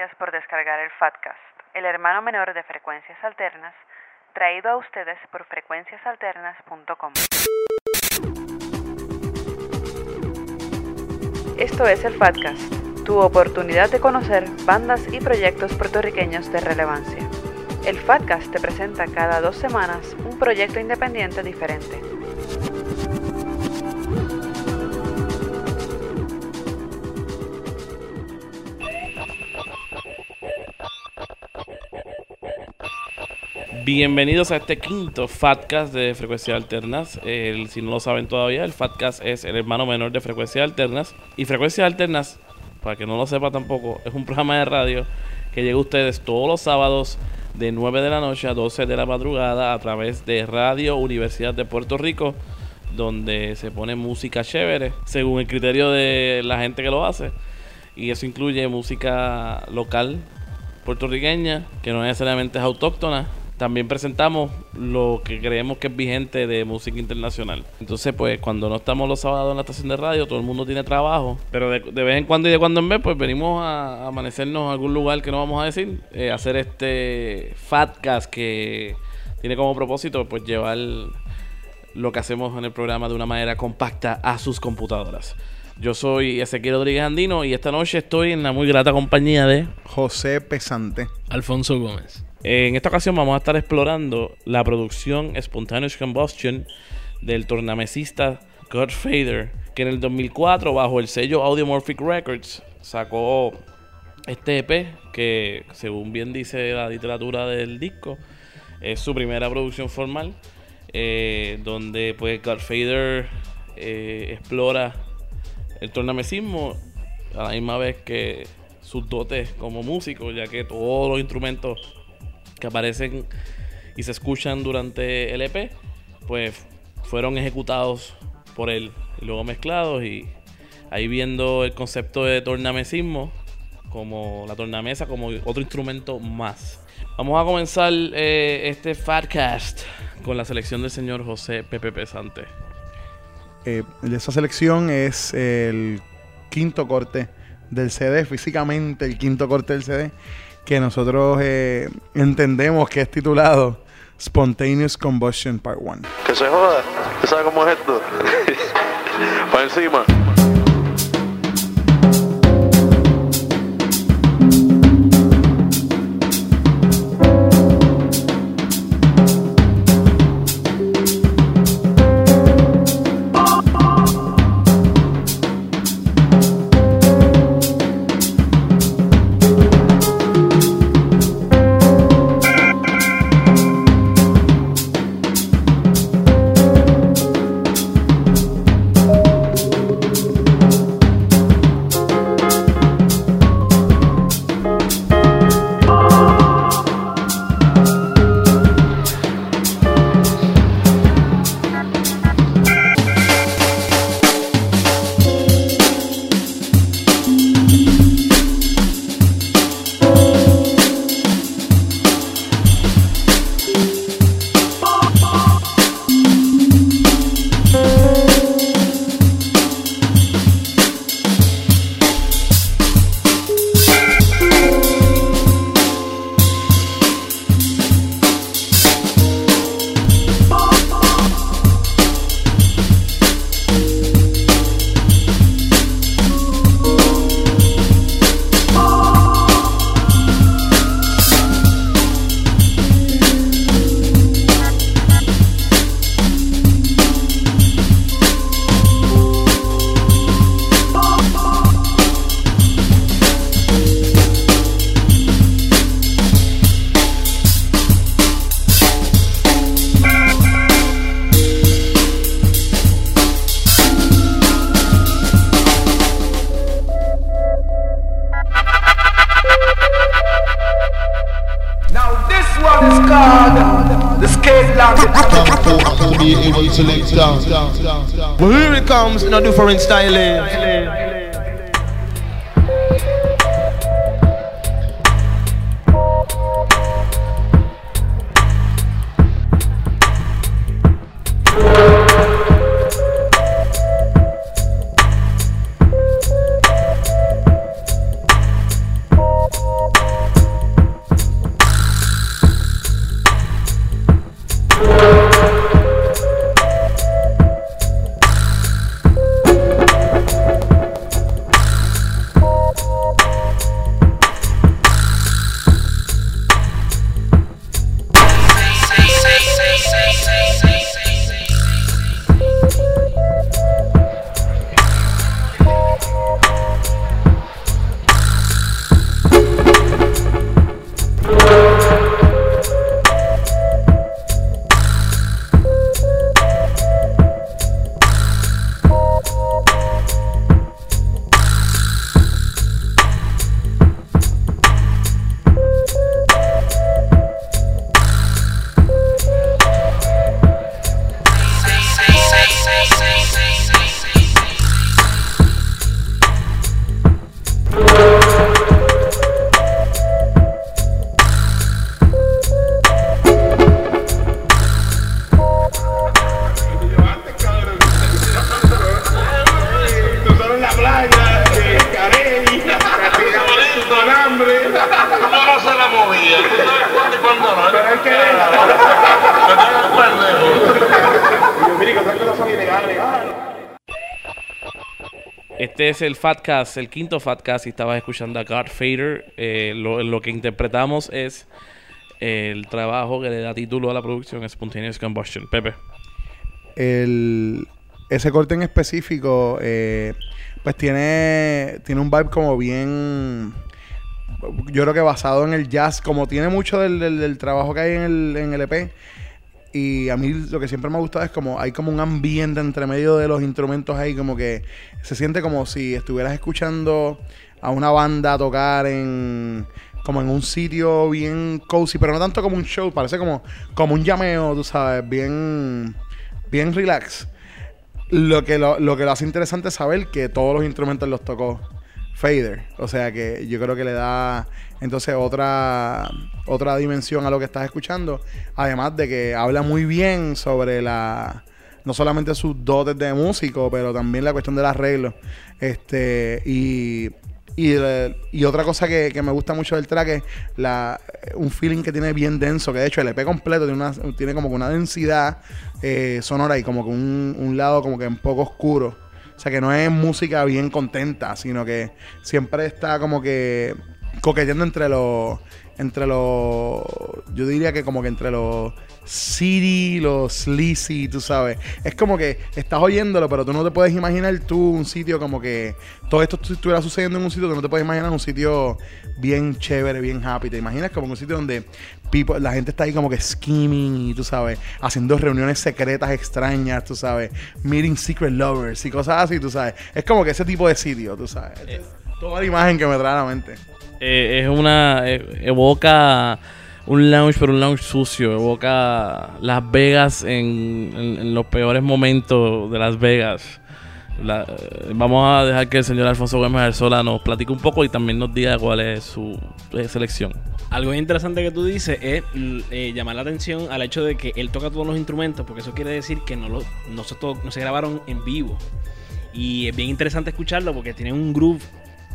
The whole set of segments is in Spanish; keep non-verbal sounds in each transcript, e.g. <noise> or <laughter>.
gracias por descargar el Fatcast, el hermano menor de Frecuencias Alternas, traído a ustedes por frecuenciasalternas.com. Esto es el Fatcast, tu oportunidad de conocer bandas y proyectos puertorriqueños de relevancia. El Fatcast te presenta cada dos semanas un proyecto independiente diferente. Bienvenidos a este quinto Fatcast de Frecuencias Alternas. El- si no lo saben todavía, el Fatcast es el hermano menor de Frecuencias Alternas. Y Frecuencias Alternas, para que no lo sepa tampoco, es un programa de radio que llega a ustedes todos los sábados de 9 de la noche a 12 de la madrugada a través de Radio Universidad de Puerto Rico, donde se pone música chévere, según el criterio de la gente que lo hace. Y eso incluye música local puertorriqueña, que no necesariamente es autóctona. También presentamos lo que creemos que es vigente de música internacional. Entonces, pues, cuando no estamos los sábados en la estación de radio, todo el mundo tiene trabajo. Pero de, de vez en cuando y de cuando en vez, pues venimos a, a amanecernos en algún lugar que no vamos a decir. eh, hacer este Fatcast que tiene como propósito, pues, llevar lo que hacemos en el programa de una manera compacta a sus computadoras. Yo soy Ezequiel Rodríguez Andino y esta noche estoy en la muy grata compañía de José Pesante. Alfonso Gómez. En esta ocasión vamos a estar explorando la producción Spontaneous Combustion del tornamesista Godfather, que en el 2004 bajo el sello Audiomorphic Records sacó este EP que según bien dice la literatura del disco es su primera producción formal eh, donde pues Godfather eh, explora el tornamesismo a la misma vez que sus dotes como músico, ya que todos los instrumentos que aparecen y se escuchan durante el EP, pues fueron ejecutados por él y luego mezclados y ahí viendo el concepto de tornamesismo como la tornamesa como otro instrumento más. Vamos a comenzar eh, este Fatcast con la selección del señor José Pepe Pesante. Eh, esa selección es el quinto corte del CD, físicamente el quinto corte del CD, que nosotros eh, entendemos que es titulado Spontaneous Combustion Part 1. Que se joda. ¿Tú sabes cómo es esto? <laughs> Para encima. Comes in a different style. eh? Nosotros es el Fatcast, el quinto Fatcast. Y estabas escuchando a God Fader. Eh, lo, que interpretamos es el trabajo que le da título a la producción, Spontaneous Combustion. Pepe. el, ese corte en específico, eh, pues tiene, tiene un vibe como bien, yo creo que basado en el jazz, como tiene mucho del, del- del trabajo que hay en el, en el EP. Y a mí lo que siempre me ha gustado es como hay como un ambiente entre medio de los instrumentos ahí, como que se siente como si estuvieras escuchando a una banda tocar en como en un sitio bien cozy, pero no tanto como un show, parece como, como un llameo, tú sabes, bien, bien relax. Lo que lo, lo que lo hace interesante es saber que todos los instrumentos los tocó Fader. O sea que yo creo que le da entonces otra, otra dimensión a lo que estás escuchando. Además de que habla muy bien sobre la. No solamente sus dotes de músico, pero también la cuestión del arreglo. Este. Y. Y, eh, otra cosa que, que me gusta mucho del track es la, un feeling que tiene bien denso, que de hecho el EP completo tiene, una, tiene como que una densidad eh, sonora y como que un, un lado como que un poco oscuro. O sea que no es música bien contenta, sino que siempre está como que coqueteando entre los. Entre los. Yo diría que como que entre los city, los sleazy, tú sabes. Es como que estás oyéndolo, pero tú no te puedes imaginar tú un sitio como que todo esto estu- estuviera sucediendo en un sitio que no te puedes imaginar un sitio bien chévere, bien happy. Te imaginas como un sitio donde people- la gente está ahí como que scheming y tú sabes, haciendo reuniones secretas extrañas, tú sabes, meeting secret lovers y cosas así, tú sabes. Es como que ese tipo de sitio, tú sabes. Es toda la imagen que me trae a la mente. Eh, es una. eh, evoca un lounge, pero un lounge sucio. Evoca Las Vegas en, los peores momentos de Las Vegas. Eh, vamos a dejar que el señor Alfonso Gómez Arzola nos platique un poco y también nos diga cuál es su selección. Algo interesante que tú dices es eh, llamar la atención al hecho de que él toca todos los instrumentos, porque eso quiere decir que no, lo, no, se, to- no se grabaron en vivo. Y es bien interesante escucharlo porque tiene un groove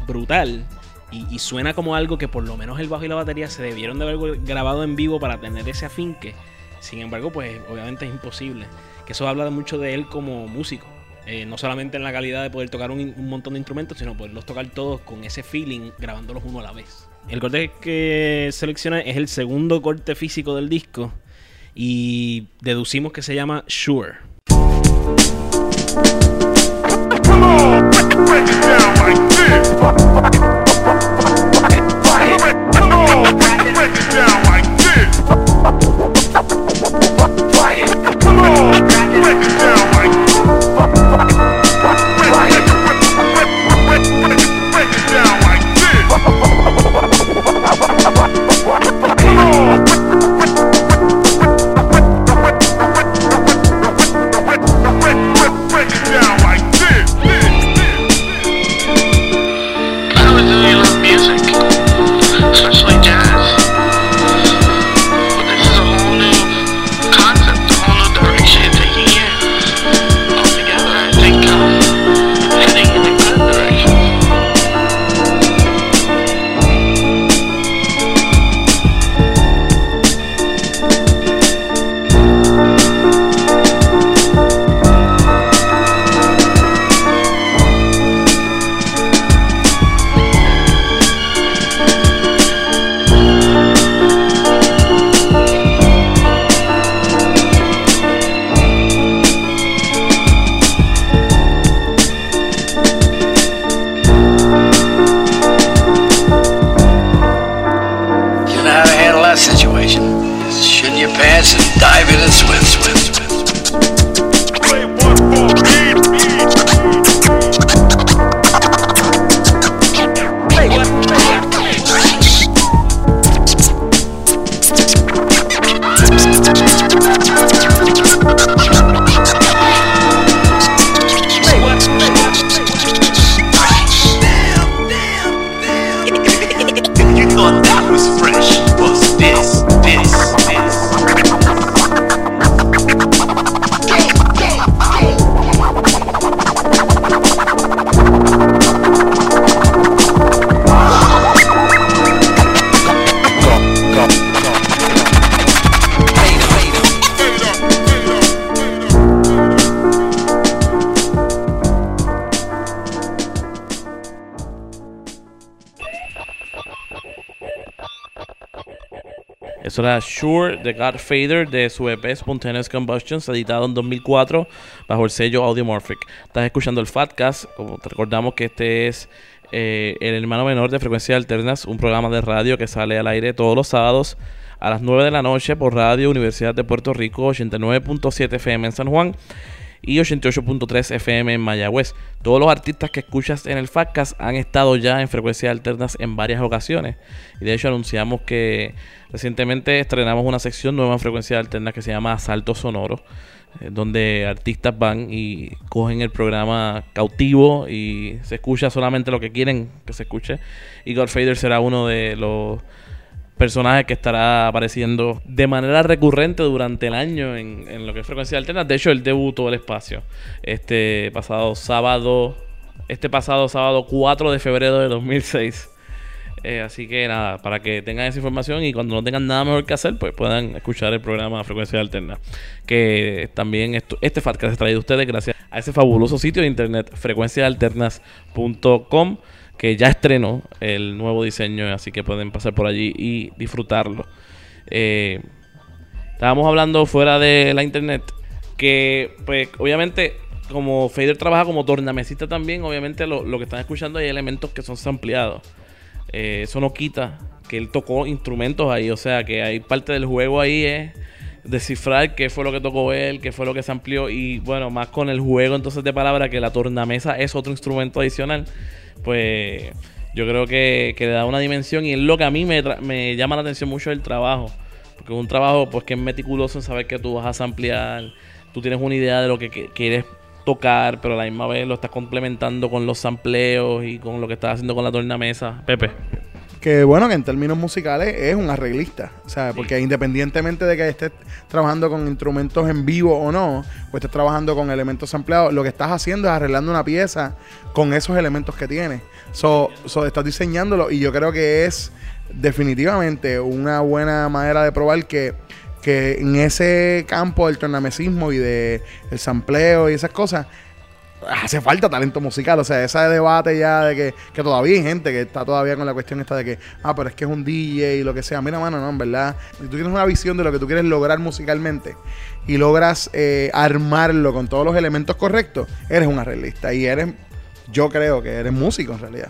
brutal y, y suena como algo que por lo menos el bajo y la batería se debieron de haber grabado en vivo para tener ese afinque. Sin embargo, pues obviamente es imposible. Que eso habla mucho de él como músico. Eh, no solamente en la calidad de poder tocar un, un montón de instrumentos, sino poderlos tocar todos con ese feeling, grabándolos uno a la vez. El corte que selecciona es el segundo corte físico del disco y deducimos que se llama Sure. Eso era Sure de Godfather de su EP Spontaneous Combustions, editado en 2004 bajo el sello Audiomorphic. Estás escuchando el Fatcast, como te recordamos que este es eh, el hermano menor de Frecuencia Alternas, un programa de radio que sale al aire todos los sábados a las 9 de la noche por Radio Universidad de Puerto Rico, 89.7 FM en San Juan y 88.3 FM en Mayagüez. Todos los artistas que escuchas en el Fatcast han estado ya en frecuencias alternas en varias ocasiones. Y de hecho anunciamos que recientemente estrenamos una sección nueva en frecuencias alternas que se llama Asalto Sonoro. eh, Donde artistas van y cogen el programa cautivo y se escucha solamente lo que quieren que se escuche. Y Godfader será uno de los personaje que estará apareciendo de manera recurrente durante el año en, en lo que es frecuencia alterna. De hecho, él debutó el espacio este pasado sábado, este pasado sábado 4 de febrero de 2006. Eh, así que nada, para que tengan esa información y cuando no tengan nada mejor que hacer, pues puedan escuchar el programa Frecuencia Alterna. Que también esto, este podcast es traído a ustedes gracias a ese fabuloso sitio de internet, frecuenciaalternas.com que ya estrenó el nuevo diseño, así que pueden pasar por allí y disfrutarlo. Eh, estábamos hablando fuera de la internet que, pues, obviamente, como Fader trabaja como tornamesista también, obviamente lo, lo que están escuchando hay elementos que son sampleados. Eh, eso no quita que él tocó instrumentos ahí, o sea, que hay parte del juego ahí es descifrar qué fue lo que tocó él, qué fue lo que se amplió y bueno, más con el juego entonces de palabra que la tornamesa es otro instrumento adicional pues yo creo que, que le da una dimensión y es lo que a mí me, me llama la atención mucho del trabajo. Porque es un trabajo pues que es meticuloso en saber que tú vas a ampliar, tú tienes una idea de lo que, que- quieres tocar, pero a la misma vez lo estás complementando con los sampleos y con lo que estás haciendo con la tornamesa. Pepe. Que bueno, que en términos musicales es un arreglista. O sea, porque independientemente de que estés trabajando con instrumentos en vivo o no, o estés trabajando con elementos ampliados, lo que estás haciendo es arreglando una pieza con esos elementos que tienes. So, so estás diseñándolo y yo creo que es definitivamente una buena manera de probar que, que en ese campo del tornamesismo y de el sampleo y esas cosas, hace falta talento musical. O sea, ese debate ya de que, que todavía hay gente que está todavía con la cuestión esta de que, ah, pero es que es un DJ y lo que sea. Mira, mano, no, en verdad. Si tú tienes una visión de lo que tú quieres lograr musicalmente y logras eh, armarlo con todos los elementos correctos, eres un arreglista y eres, yo creo que eres músico en realidad.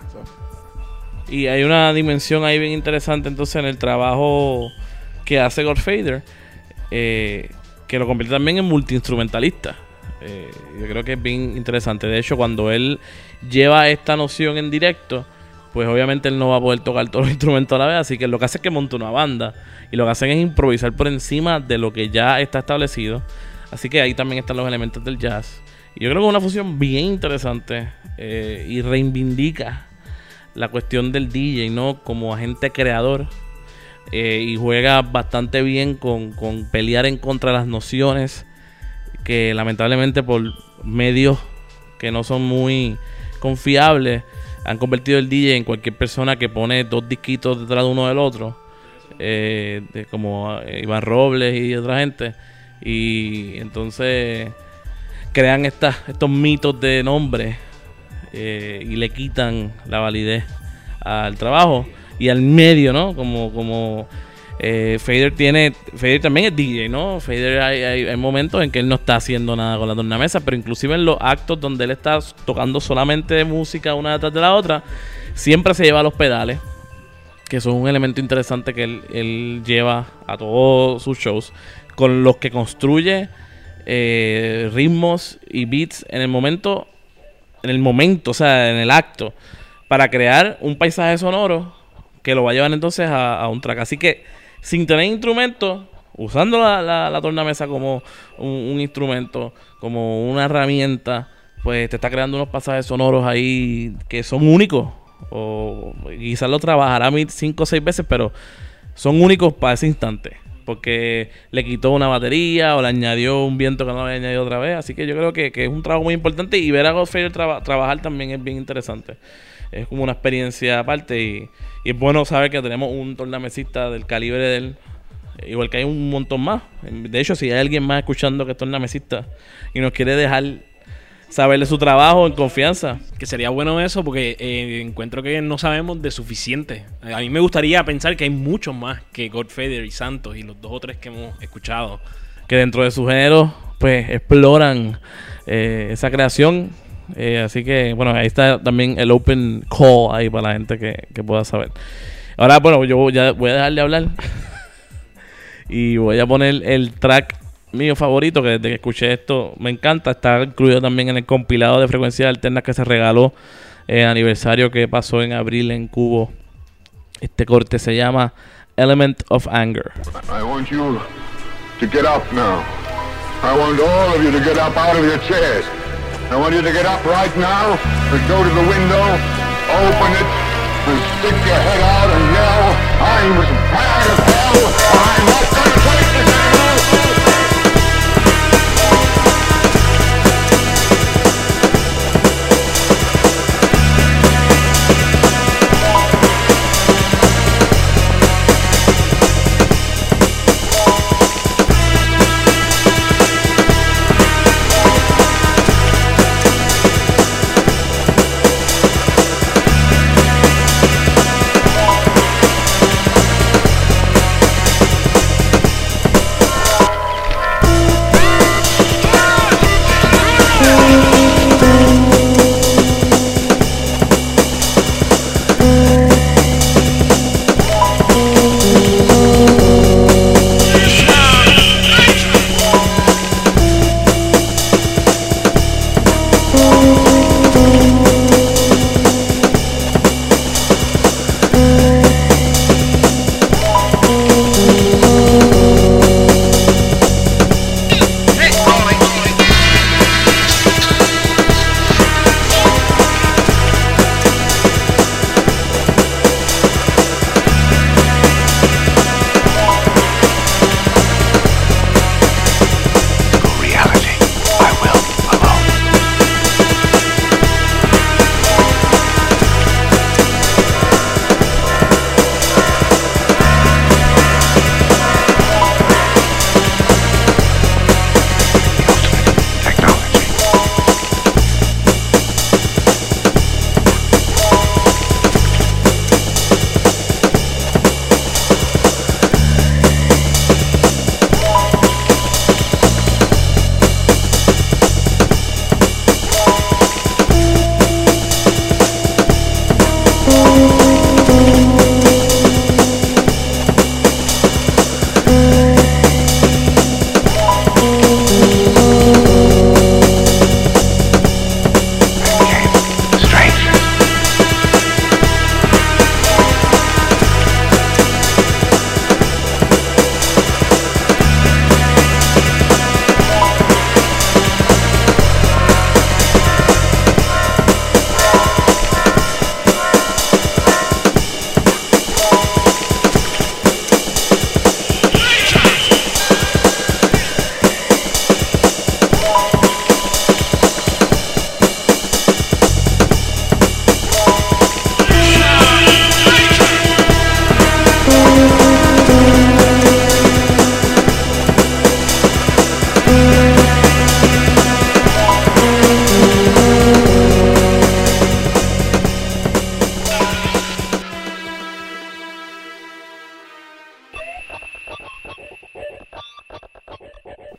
Y hay una dimensión ahí bien interesante entonces en el trabajo que hace Godfader, eh, que lo convierte también en multiinstrumentalista. Eh, yo creo que es bien interesante. De hecho, cuando él lleva esta noción en directo, pues obviamente él no va a poder tocar todos los <laughs> instrumentos a la vez, así que lo que hace es que monta una banda y lo que hacen es improvisar por encima de lo que ya está establecido. Así que ahí también están los elementos del jazz. Y yo creo que es una fusión bien interesante eh, y reivindica la cuestión del DJ, ¿no? Como agente creador. eh, y juega bastante bien con, con pelear en contra de las nociones que lamentablemente por medios que no son muy confiables han convertido el DJ en cualquier persona que pone dos disquitos detrás de uno del otro. eh, como eh, Iván Robles y otra gente. Y entonces crean estas, estos mitos de nombre eh, y le quitan la validez al trabajo y al medio, ¿no? Como, como eh, Fader tiene, Fader también es DJ, ¿no? Fader hay, momentos en que él no está haciendo nada con la tornamesa, pero inclusive en los actos donde él está tocando solamente música una detrás de la otra, siempre se lleva los pedales, que son un elemento interesante que él, lleva a todos sus shows. con los que construye eh, ritmos y beats en el momento, en el momento, o sea, en el acto, para crear un paisaje sonoro que lo va a llevar entonces a un track. Así que sin tener instrumentos, usando la, la, la tornamesa como un, instrumento, como una herramienta, pues te está creando unos pasajes sonoros ahí que son únicos. O quizás lo trabajará cinco o seis veces, pero son únicos para ese instante. Porque le quitó una batería o le añadió un viento que no había añadido otra vez. Así que yo creo que, que es un trabajo muy importante. Y ver a traba- trabajar también es bien interesante. Es como una experiencia aparte. Y, y es bueno saber que tenemos un tornamesista del calibre de él. Igual que hay un montón más. De hecho, si hay alguien más escuchando que es tornamesista y nos quiere dejar saber de su trabajo en confianza, Que sería bueno eso porque eh, encuentro que no sabemos de suficiente. A mí me gustaría pensar que hay muchos más que Godfather y Santos y los dos o tres que hemos escuchado. que dentro de su género, pues exploran eh, esa creación. Eh, así que, bueno, ahí está también el open call ahí para la gente que, que pueda saber. Ahora, bueno, yo ya voy a dejar de hablar <laughs> y voy a poner el track mío favorito, que desde que escuché esto me encanta. Está incluido también en el compilado de frecuencias alternas que se regaló el aniversario que pasó en abril en Cubo. Este corte se llama Element of Anger. I want you to get up now. I want all of you to get up out of your chairs. I want you to get up right now and go to the window, open it, and stick your head out. And yell, I'm as mad as hell, I'm not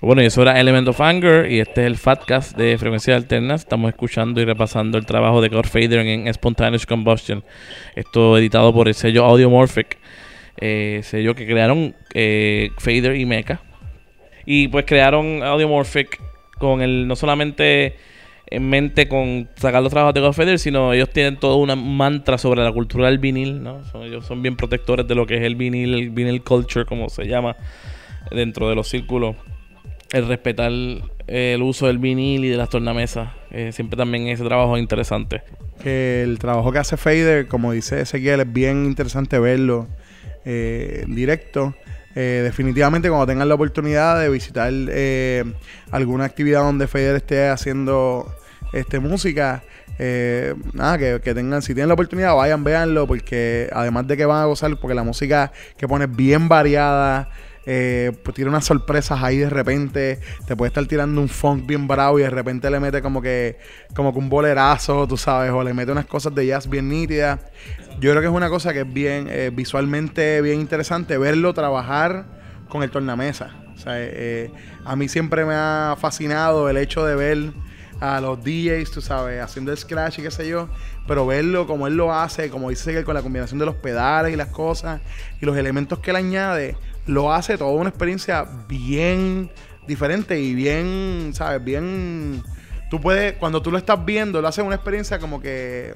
Bueno, y eso era Element of Anger y este es el Fatcast de Frecuencias Alternas. Estamos escuchando y repasando el trabajo de Cord Fader en Spontaneous Combustion. Esto editado por el sello Audiomorphic, eh, sello que crearon eh, Fader y Mecha. Y pues crearon Audiomorphic con el no solamente en mente con sacar los trabajos de Godfather, sino ellos tienen todo una mantra sobre la cultura del vinil, ¿no? Ellos son bien protectores de lo que es el vinil, el vinil culture, como se llama dentro de los círculos. El respetar el uso del vinil y de las tornamesas. Eh, siempre también ese trabajo es interesante. el trabajo que hace Fader, como dice Ezequiel, es bien interesante verlo eh, en directo. Eh, definitivamente cuando tengan la oportunidad de visitar alguna actividad donde Fader esté haciendo este música, nada, que, que tengan, si tienen la oportunidad, vayan, véanlo, porque además de que van a gozar, porque la música que pone es bien variada, eh, pues tiene unas sorpresas ahí de repente. Te puede estar tirando un funk bien bravo y de repente le mete como que, como que un bolerazo, tú sabes, o le mete unas cosas de jazz bien nítidas. Yo creo que es una cosa que es bien, eh, visualmente bien interesante verlo trabajar con el tornamesa. Eh, a mí siempre me ha fascinado el hecho de ver a los DJs, tú sabes, haciendo el scratch y qué sé yo, pero verlo como él lo hace, como dice que con la combinación de los pedales y las cosas y los elementos que él añade, lo hace toda una experiencia bien diferente y bien, ¿sabes? Bien. Tú puedes, cuando tú lo estás viendo, lo hace una experiencia como que.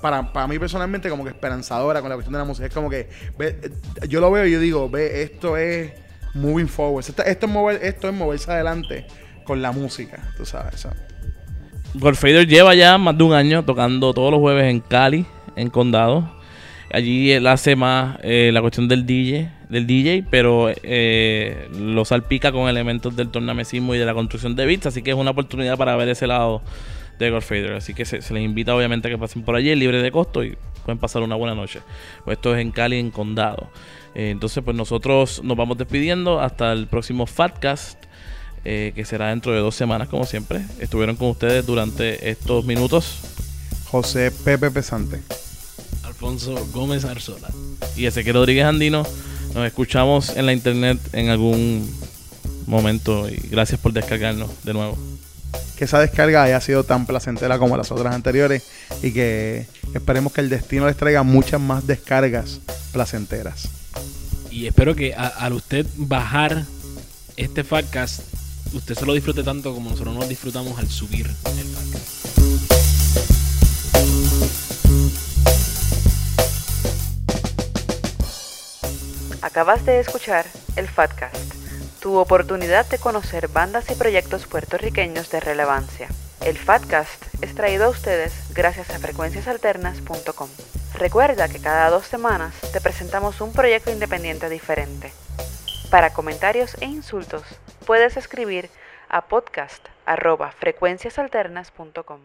Para, para mí personalmente, como que esperanzadora con la cuestión de la música. Es como que. ve, eh, yo lo veo y yo digo, ve, esto es moving forward. Esto, es, mover, esto es moverse adelante con la música, tú sabes. Godfader lleva ya más de un año tocando todos los jueves en Cali, en Condado. Allí él hace más eh, la cuestión del DJ, del DJ, pero eh, lo salpica con elementos del tornamesismo y de la construcción de beats, así que es una oportunidad para ver ese lado de Godfader. Así que se, les invita obviamente a que pasen por allí, libre de costo y pueden pasar una buena noche. Pues esto es en Cali, en Condado. Eh, entonces, pues nosotros nos vamos despidiendo hasta el próximo Fatcast que será dentro de dos semanas, como siempre. Estuvieron con ustedes durante estos minutos. José Pepe Pesante. Alfonso Gómez Arzola. Y Ezequiel Rodríguez Andino. Nos escuchamos en la internet en algún momento. Y gracias por descargarnos de nuevo. Que esa descarga haya sido tan placentera como las otras anteriores y que esperemos que el destino les traiga muchas más descargas placenteras. Y espero que a- al usted bajar este podcast, usted se lo disfrute tanto como nosotros nos disfrutamos al subir el podcast. Acabas de escuchar el Fatcast, tu oportunidad de conocer bandas y proyectos puertorriqueños de relevancia. El Fatcast es traído a ustedes gracias a frecuenciasalternas.com. Recuerda que cada dos semanas te presentamos un proyecto independiente diferente. Para comentarios e insultos, puedes escribir a podcast.frecuenciasalternas.com.